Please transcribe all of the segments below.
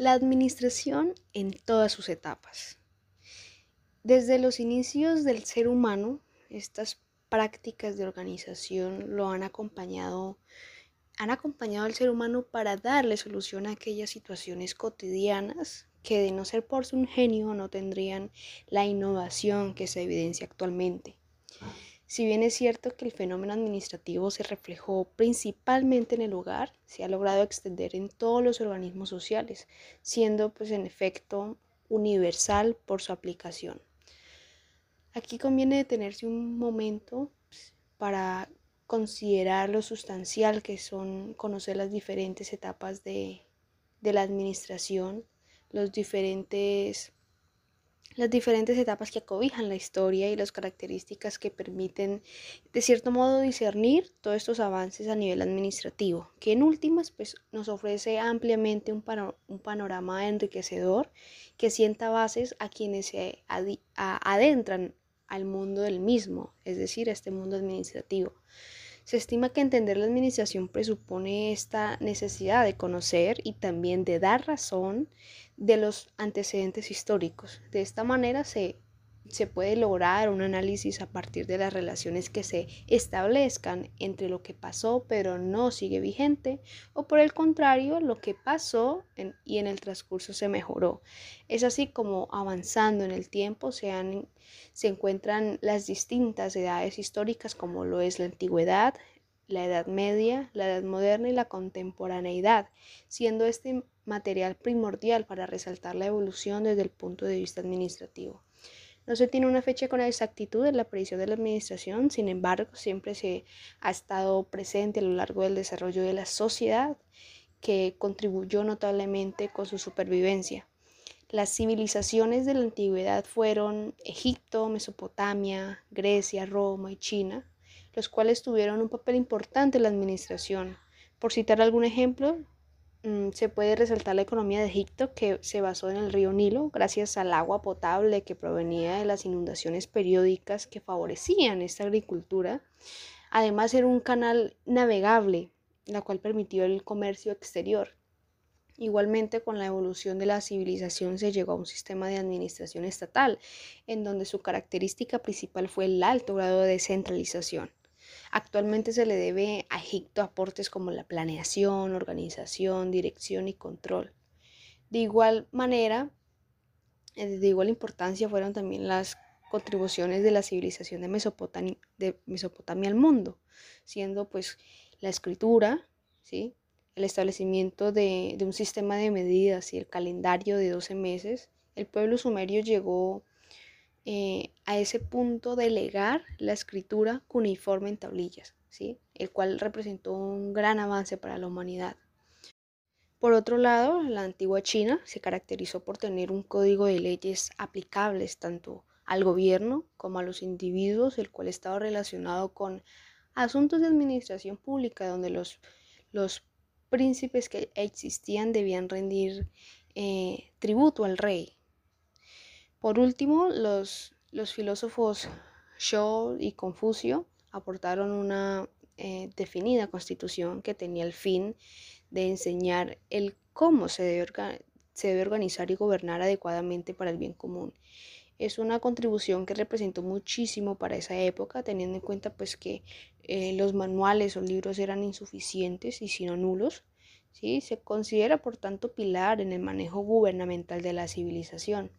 La administración en todas sus etapas. Desde los inicios del ser humano, estas prácticas de organización lo han acompañado han acompañado al ser humano para darle solución a aquellas situaciones cotidianas que de no ser por su genio no tendrían la innovación que se evidencia actualmente. Si bien es cierto que el fenómeno administrativo se reflejó principalmente en el hogar, se ha logrado extender en todos los organismos sociales, siendo pues en efecto universal por su aplicación. Aquí conviene detenerse un momento pues, para considerar lo sustancial que son conocer las diferentes etapas de, de la administración, los diferentes las diferentes etapas que acobijan la historia y las características que permiten, de cierto modo, discernir todos estos avances a nivel administrativo, que en últimas pues, nos ofrece ampliamente un, un panorama enriquecedor que sienta bases a quienes se adentran al mundo del mismo, es decir, a este mundo administrativo. Se estima que entender la administración presupone esta necesidad de conocer y también de dar razón de los antecedentes históricos. De esta manera se, se puede lograr un análisis a partir de las relaciones que se establezcan entre lo que pasó pero no sigue vigente o por el contrario lo que pasó y en el transcurso se mejoró. Es así como avanzando en el tiempo se, se encuentran las distintas edades históricas como lo es la antigüedad, la Edad Media, la Edad Moderna y la contemporaneidad, siendo este material primordial para resaltar la evolución desde el punto de vista administrativo. No se tiene una fecha con exactitud de la aparición de la administración, sin embargo, siempre se ha estado presente a lo largo del desarrollo de la sociedad que contribuyó notablemente con su supervivencia. Las civilizaciones de la antigüedad fueron Egipto, Mesopotamia, Grecia, Roma y China, los cuales tuvieron un papel importante en la administración. Por citar algún ejemplo, se puede resaltar la economía de Egipto que se basó en el río Nilo gracias al agua potable que provenía de las inundaciones periódicas que favorecían esta agricultura. Además era un canal navegable, la cual permitió el comercio exterior. Igualmente, con la evolución de la civilización se llegó a un sistema de administración estatal, en donde su característica principal fue el alto grado de descentralización. Actualmente se le debe a Egipto aportes como la planeación, organización, dirección y control. De igual manera, eh, de igual importancia fueron también las contribuciones de la civilización de Mesopotamia, al mundo, siendo pues la escritura, ¿sí? el establecimiento de, de, un sistema de medidas y el calendario de 12 meses, el pueblo sumerio llegó eh, a ese punto de legar la escritura cuneiforme en tablillas, ¿sí? el cual representó un gran avance para la humanidad. Por otro lado, la antigua China se caracterizó por tener un código de leyes aplicables tanto al gobierno como a los individuos, el cual estaba relacionado con asuntos de administración pública, donde los, los príncipes que existían debían rendir eh, tributo al rey, por último, los, filósofos Shaw y Confucio aportaron una eh, definida constitución que tenía el fin de enseñar el cómo se debe, organizar y gobernar adecuadamente para el bien común. Es una contribución que representó muchísimo para esa época, teniendo en cuenta pues que eh, los manuales o libros eran insuficientes y sino nulos. ¿sí? Se considera por tanto pilar en el manejo gubernamental de la civilización.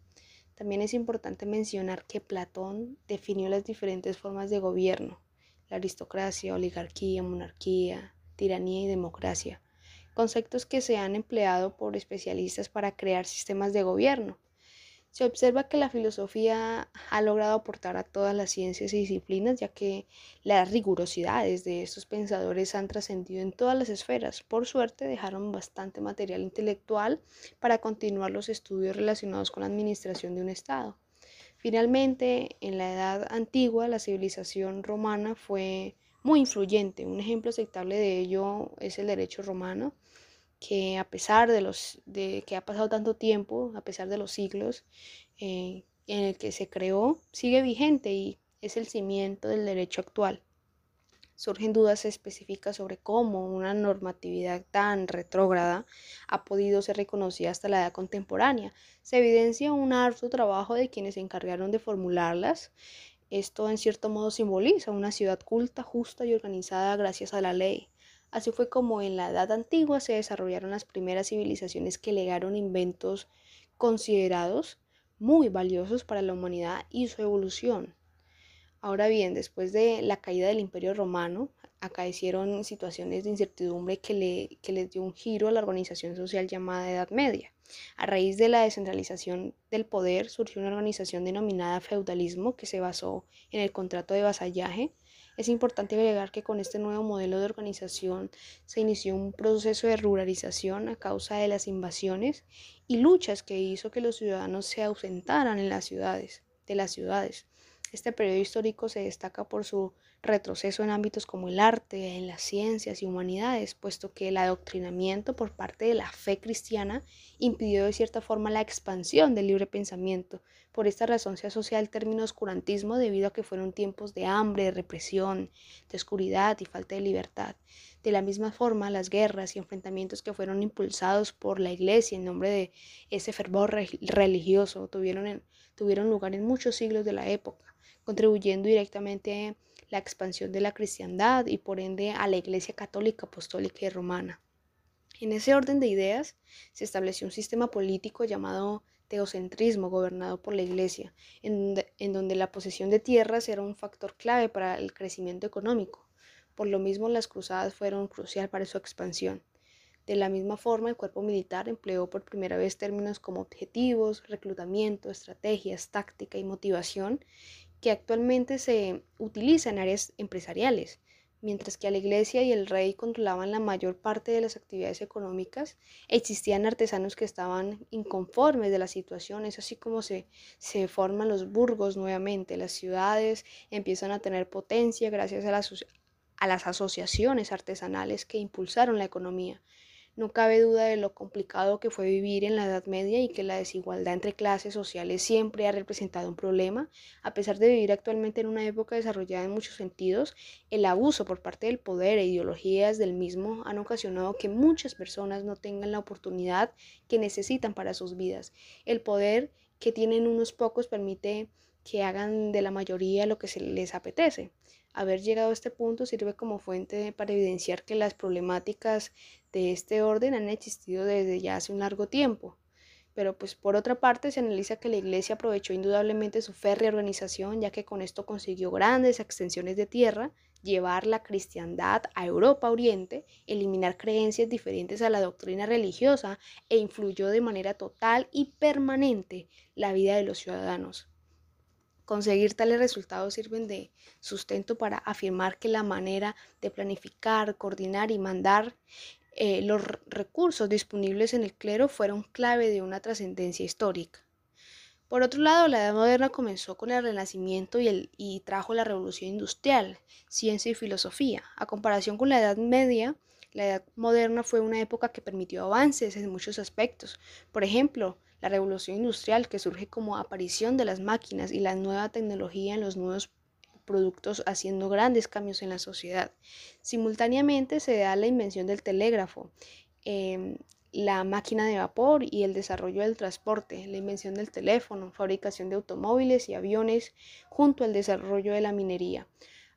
También es importante mencionar que Platón definió las diferentes formas de gobierno, la aristocracia, oligarquía, monarquía, tiranía y democracia, conceptos que se han empleado por especialistas para crear sistemas de gobierno se observa que la filosofía ha logrado aportar a todas las ciencias y disciplinas, ya que las rigurosidades de estos pensadores han trascendido en todas las esferas. Por suerte, dejaron bastante material intelectual para continuar los estudios relacionados con la administración de un Estado. Finalmente, en la Edad Antigua, la civilización romana fue muy influyente. Un ejemplo aceptable de ello es el derecho romano, que a pesar de, los, de que ha pasado tanto tiempo, a pesar de los siglos eh, en el que se creó, sigue vigente y es el cimiento del derecho actual. surgen dudas específicas sobre cómo una normatividad tan retrógrada ha podido ser reconocida hasta la edad contemporánea. Se evidencia un harto trabajo de quienes se encargaron de formularlas. Esto en cierto modo simboliza una ciudad culta, justa y organizada gracias a la ley. Así fue como en la Edad Antigua se desarrollaron las primeras civilizaciones que legaron inventos considerados muy valiosos para la humanidad y su evolución. Ahora bien, después de la caída del Imperio Romano, acaecieron situaciones de incertidumbre que, le, que les dio un giro a la organización social llamada Edad Media. A raíz de la descentralización del poder surgió una organización denominada feudalismo que se basó en el contrato de vasallaje. Es importante agregar que con este nuevo modelo de organización se inició un proceso de ruralización a causa de las invasiones y luchas que hizo que los ciudadanos se ausentaran en las ciudades, de las ciudades. Este periodo histórico se destaca por su retroceso en ámbitos como el arte, en las ciencias y humanidades, puesto que el adoctrinamiento por parte de la fe cristiana impidió de cierta forma la expansión del libre pensamiento. Por esta razón se asocia el término oscurantismo debido a que fueron tiempos de hambre, de represión, de oscuridad y falta de libertad. De la misma forma, las guerras y enfrentamientos que fueron impulsados por la Iglesia en nombre de ese fervor religioso tuvieron, lugar en muchos siglos de la época contribuyendo directamente a la expansión de la cristiandad y por ende a la Iglesia católica, apostólica y romana. En ese orden de ideas se estableció un sistema político llamado teocentrismo gobernado por la Iglesia, en, donde la posesión de tierras era un factor clave para el crecimiento económico. Por lo mismo, las cruzadas fueron crucial para su expansión. De la misma forma, el cuerpo militar empleó por primera vez términos como objetivos, reclutamiento, estrategias, táctica y motivación, que actualmente se utiliza en áreas empresariales. Mientras que la iglesia y el rey controlaban la mayor parte de las actividades económicas, existían artesanos que estaban inconformes de la situación. Es así como se, se forman los burgos nuevamente. Las ciudades empiezan a tener potencia gracias a las, a las asociaciones artesanales que impulsaron la economía. No cabe duda de lo complicado que fue vivir en la Edad Media y que la desigualdad entre clases sociales siempre ha representado un problema. A pesar de vivir actualmente en una época desarrollada en muchos sentidos, el abuso por parte del poder e ideologías del mismo han ocasionado que muchas personas no tengan la oportunidad que necesitan para sus vidas. El poder que tienen unos pocos permite que hagan de la mayoría lo que se les apetece. Haber llegado a este punto sirve como fuente para evidenciar que las problemáticas de este orden han existido desde ya hace un largo tiempo. Pero pues por otra parte se analiza que la Iglesia aprovechó indudablemente su férrea organización, ya que con esto consiguió grandes extensiones de tierra, llevar la cristiandad a Europa Oriente, eliminar creencias diferentes a la doctrina religiosa e influyó de manera total y permanente la vida de los ciudadanos. Conseguir tales resultados sirven de sustento para afirmar que la manera de planificar, coordinar y mandar eh, los recursos disponibles en el clero fueron clave de una trascendencia histórica. Por otro lado, la Edad Moderna comenzó con el Renacimiento y, el, y trajo la Revolución Industrial, ciencia y filosofía. A comparación con la Edad Media, la Edad Moderna fue una época que permitió avances en muchos aspectos. Por ejemplo, la revolución industrial que surge como aparición de las máquinas y la nueva tecnología en los nuevos productos haciendo grandes cambios en la sociedad. Simultáneamente se da la invención del telégrafo, em, la máquina de vapor y el desarrollo del transporte, la invención del teléfono, fabricación de automóviles y aviones, junto al desarrollo de la minería.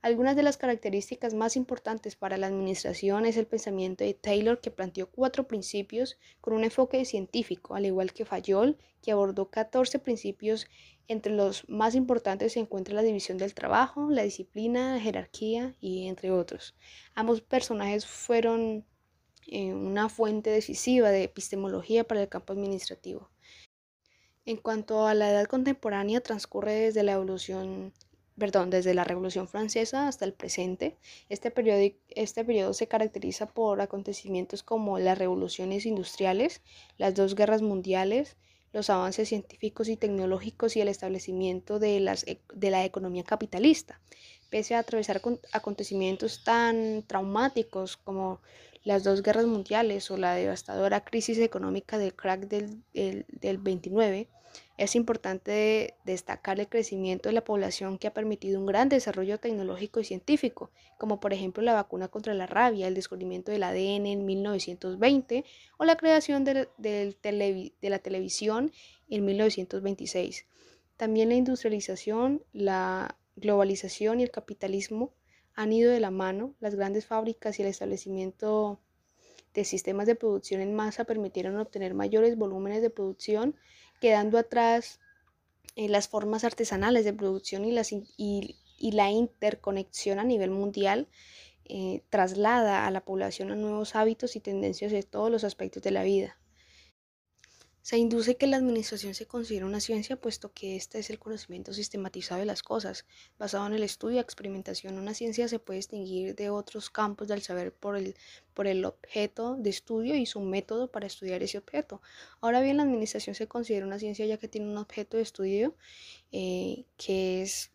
Algunas de las características más importantes para la administración es el pensamiento de Taylor que planteó cuatro principios con un enfoque científico, al igual que Fayol, que abordó 14 principios. Entre los más importantes se encuentra la división del trabajo, la disciplina, la jerarquía y entre otros. Ambos personajes fueron eh, una fuente decisiva de epistemología para el campo administrativo. En cuanto a la edad contemporánea, transcurre desde la evolución perdón, desde la Revolución Francesa hasta el presente. Este periodo, este periodo se caracteriza por acontecimientos como las revoluciones industriales, las dos guerras mundiales, los avances científicos y tecnológicos y el establecimiento de, las, e, de la economía capitalista. Pese a atravesar acontecimientos tan traumáticos como las dos guerras mundiales o la devastadora crisis económica del crack del, del, 29, es importante destacar el crecimiento de la población que ha permitido un gran desarrollo tecnológico y científico, como por ejemplo la vacuna contra la rabia, el descubrimiento del ADN en 1920 o la creación de, la televisión en 1926. También la industrialización, la globalización y el capitalismo han ido de la mano. Las grandes fábricas y el establecimiento de sistemas de producción en masa permitieron obtener mayores volúmenes de producción, quedando atrás eh, las formas artesanales de producción y, las, y, la interconexión a nivel mundial eh, traslada a la población a nuevos hábitos y tendencias de todos los aspectos de la vida. Se induce que la administración se considera una ciencia, puesto que este es el conocimiento sistematizado de las cosas, basado en el estudio y experimentación. Una ciencia se puede distinguir de otros campos del saber por el, por el objeto de estudio y su método para estudiar ese objeto. Ahora bien, la administración se considera una ciencia ya que tiene un objeto de estudio eh, que es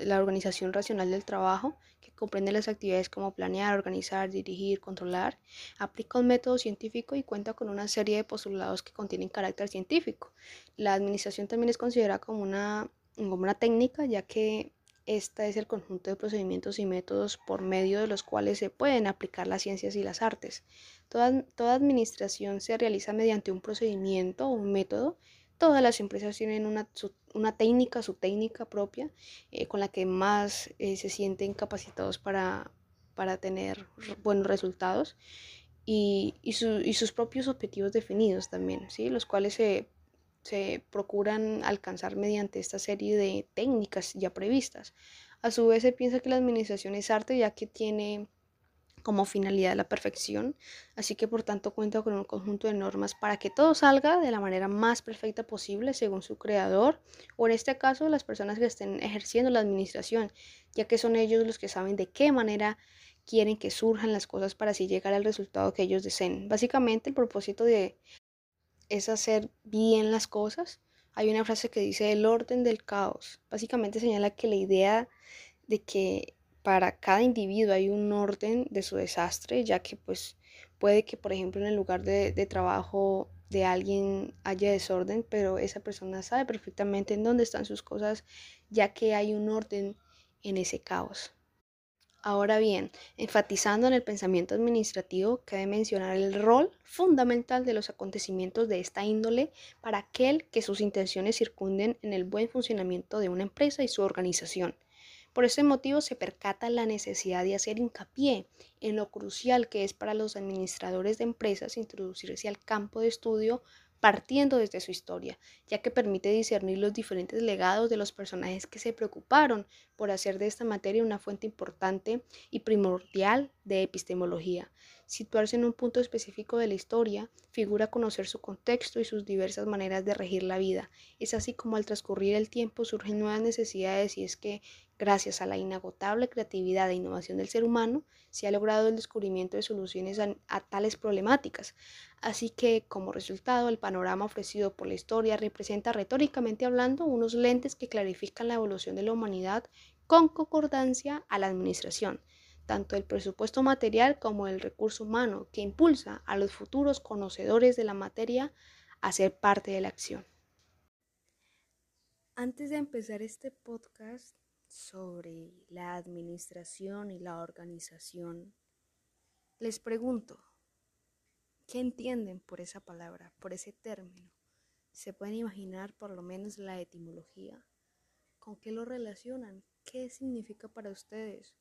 la organización racional del trabajo comprende las actividades como planear, organizar, dirigir, controlar, aplica un método científico y cuenta con una serie de postulados que contienen carácter científico. La administración también es considerada como una, como una técnica, ya que esta es el conjunto de procedimientos y métodos por medio de los cuales se pueden aplicar las ciencias y las artes. Toda, toda administración se realiza mediante un procedimiento o un método Todas las empresas tienen una, una técnica, su técnica propia, eh, con la que más eh, se sienten capacitados para, para tener buenos resultados y, y, y, sus propios objetivos definidos también, ¿sí? los cuales se, se procuran alcanzar mediante esta serie de técnicas ya previstas. A su vez se piensa que la administración es arte ya que tiene como finalidad la perfección, así que por tanto cuenta con un conjunto de normas para que todo salga de la manera más perfecta posible según su creador, o en este caso las personas que estén ejerciendo la administración, ya que son ellos los que saben de qué manera quieren que surjan las cosas para así llegar al resultado que ellos deseen. Básicamente el propósito de es hacer bien las cosas. Hay una frase que dice el orden del caos. Básicamente señala que la idea de que para cada individuo hay un orden de su desastre, ya que pues puede que por ejemplo en el lugar de, trabajo de alguien haya desorden, pero esa persona sabe perfectamente en dónde están sus cosas, ya que hay un orden en ese caos. Ahora bien, enfatizando en el pensamiento administrativo, cabe mencionar el rol fundamental de los acontecimientos de esta índole para aquel que sus intenciones circunden en el buen funcionamiento de una empresa y su organización. Por ese motivo se percata la necesidad de hacer hincapié en lo crucial que es para los administradores de empresas introducirse al campo de estudio partiendo desde su historia, ya que permite discernir los diferentes legados de los personajes que se preocuparon por hacer de esta materia una fuente importante y primordial de epistemología. Situarse en un punto específico de la historia figura conocer su contexto y sus diversas maneras de regir la vida. Es así como al transcurrir el tiempo surgen nuevas necesidades y es que Gracias a la inagotable creatividad e innovación del ser humano, se ha logrado el descubrimiento de soluciones a, tales problemáticas. Así que, como resultado, el panorama ofrecido por la historia representa retóricamente hablando unos lentes que clarifican la evolución de la humanidad con concordancia a la administración, tanto el presupuesto material como el recurso humano, que impulsa a los futuros conocedores de la materia a ser parte de la acción. Antes de empezar este podcast, sobre la administración y la organización, les pregunto, ¿qué entienden por esa palabra, por ese término? ¿Se pueden imaginar por lo menos la etimología? ¿Con qué lo relacionan? ¿Qué significa para ustedes?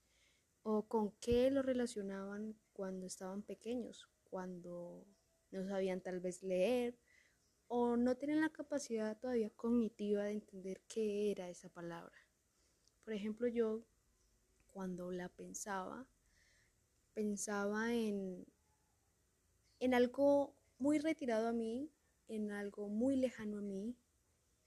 ¿O con qué lo relacionaban cuando estaban pequeños? Cuando no sabían tal vez leer o no tienen la capacidad todavía cognitiva de entender qué era esa palabra. Por ejemplo, yo cuando la pensaba, pensaba en, en algo muy retirado a mí, en algo muy lejano a mí,